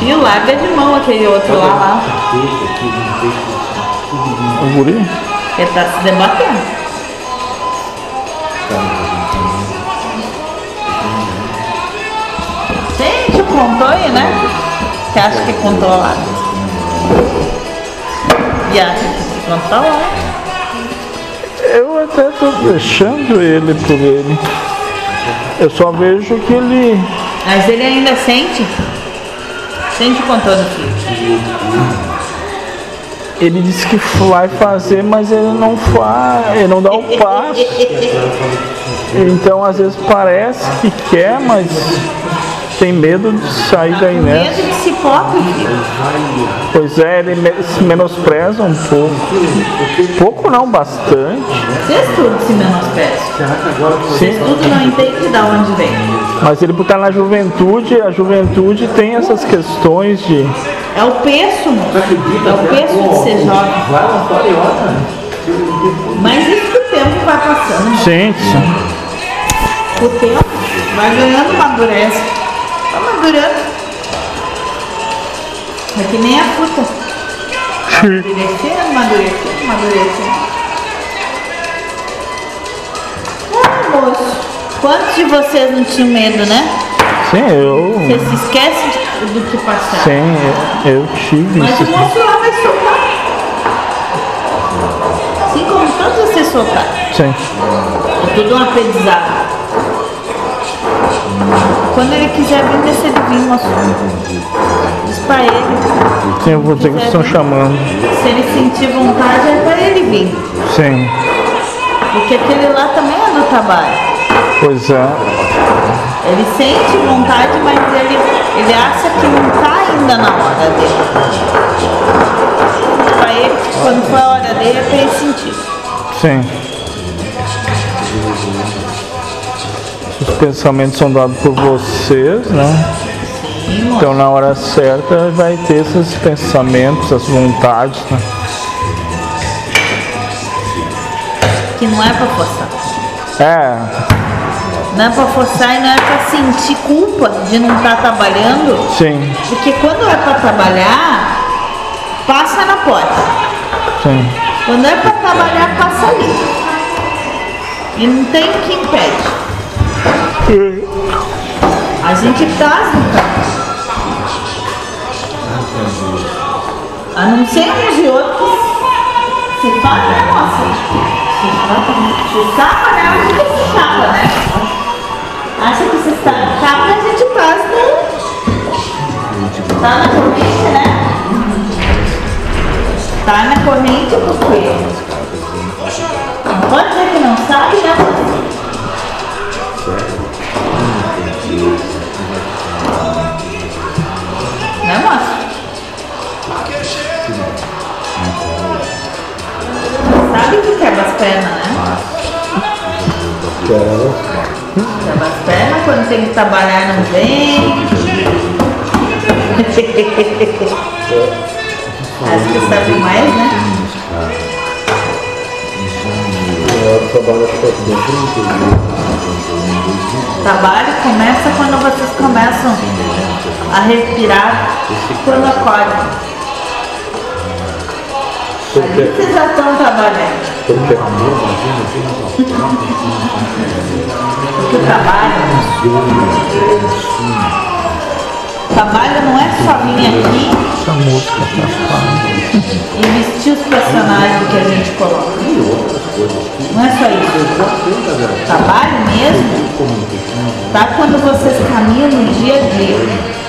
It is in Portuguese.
E larga de mão aquele outro lá, lá. O guri? Ele tá se debatendo. Gente, o controle, né? Você acha que é controlado? E acha que se controla? Eu até tô deixando ele por ele. Eu só vejo que ele. Mas ele ainda sente. Sente o controle do filho. Ele disse que vai fazer, mas ele não faz, ele não dá o passo. Então às vezes parece que quer, mas tem medo de sair da Medo inércia. de se filho. Pois é, ele me- se menospreza um pouco. Pouco não, bastante. Vocês tudo se menosprezam. Vocês tudo não entendem de onde vem. Mas ele estar na juventude, a juventude tem essas questões de. É o peso. É o peso de ser jovem. Mas isso que o tempo vai passando. sim. O tempo vai ganhando madureza. Madurando. É que nem a fruta. Amadurecendo, amadurecendo, amadurecendo. Ah, moço. Quantos de vocês não tinham medo, né? Sim, eu. Você se esquece do que passaram. Sim, eu, eu tive Mas isso. o moço lá vai soltar. Assim como todos vocês soltaram. Sim. É tudo um aprendizado. Quando ele quiser vir, deixa ele vir, moço. Diz pra ele. Sim, eu vou dizer que estão chamando. Se ele sentir vontade, é pra ele vir. Sim. Porque aquele lá também é do trabalho. Pois é. Ele sente vontade, mas ele, ele acha que não tá ainda na hora dele. Pra ele, quando for a hora dele, é pra ele sentir. Sim. Os pensamentos são dados por vocês, né? Então na hora certa vai ter esses pensamentos, as vontades, né? Que não é pra forçar. É, Não é pra forçar e não é pra sentir culpa de não estar trabalhando. sim, Porque quando é pra trabalhar, passa na porta. sim. Quando é pra trabalhar, passa ali. E não tem o que impede. A gente carro. A não ser uns e outros. Se fala, né, moça? Se tapa, né? A gente se tapa, né? Acha que se tapa, a gente traz no. Tá na corrente, né? Tá na corrente porque. Não pode dizer que não sabe? Né, pernas, né? Quebra as pernas quando tem que trabalhar não vem. Acho que sabe mais, né? Trabalho começa quando vocês começam a respirar quando acordam. Ali vocês já estão trabalhando. Porque o trabalho, trabalho não é só vir aqui Essa música tá e vestir os personagens que a gente coloca. Não é só isso. Trabalho mesmo tá quando vocês caminham no dia a dia.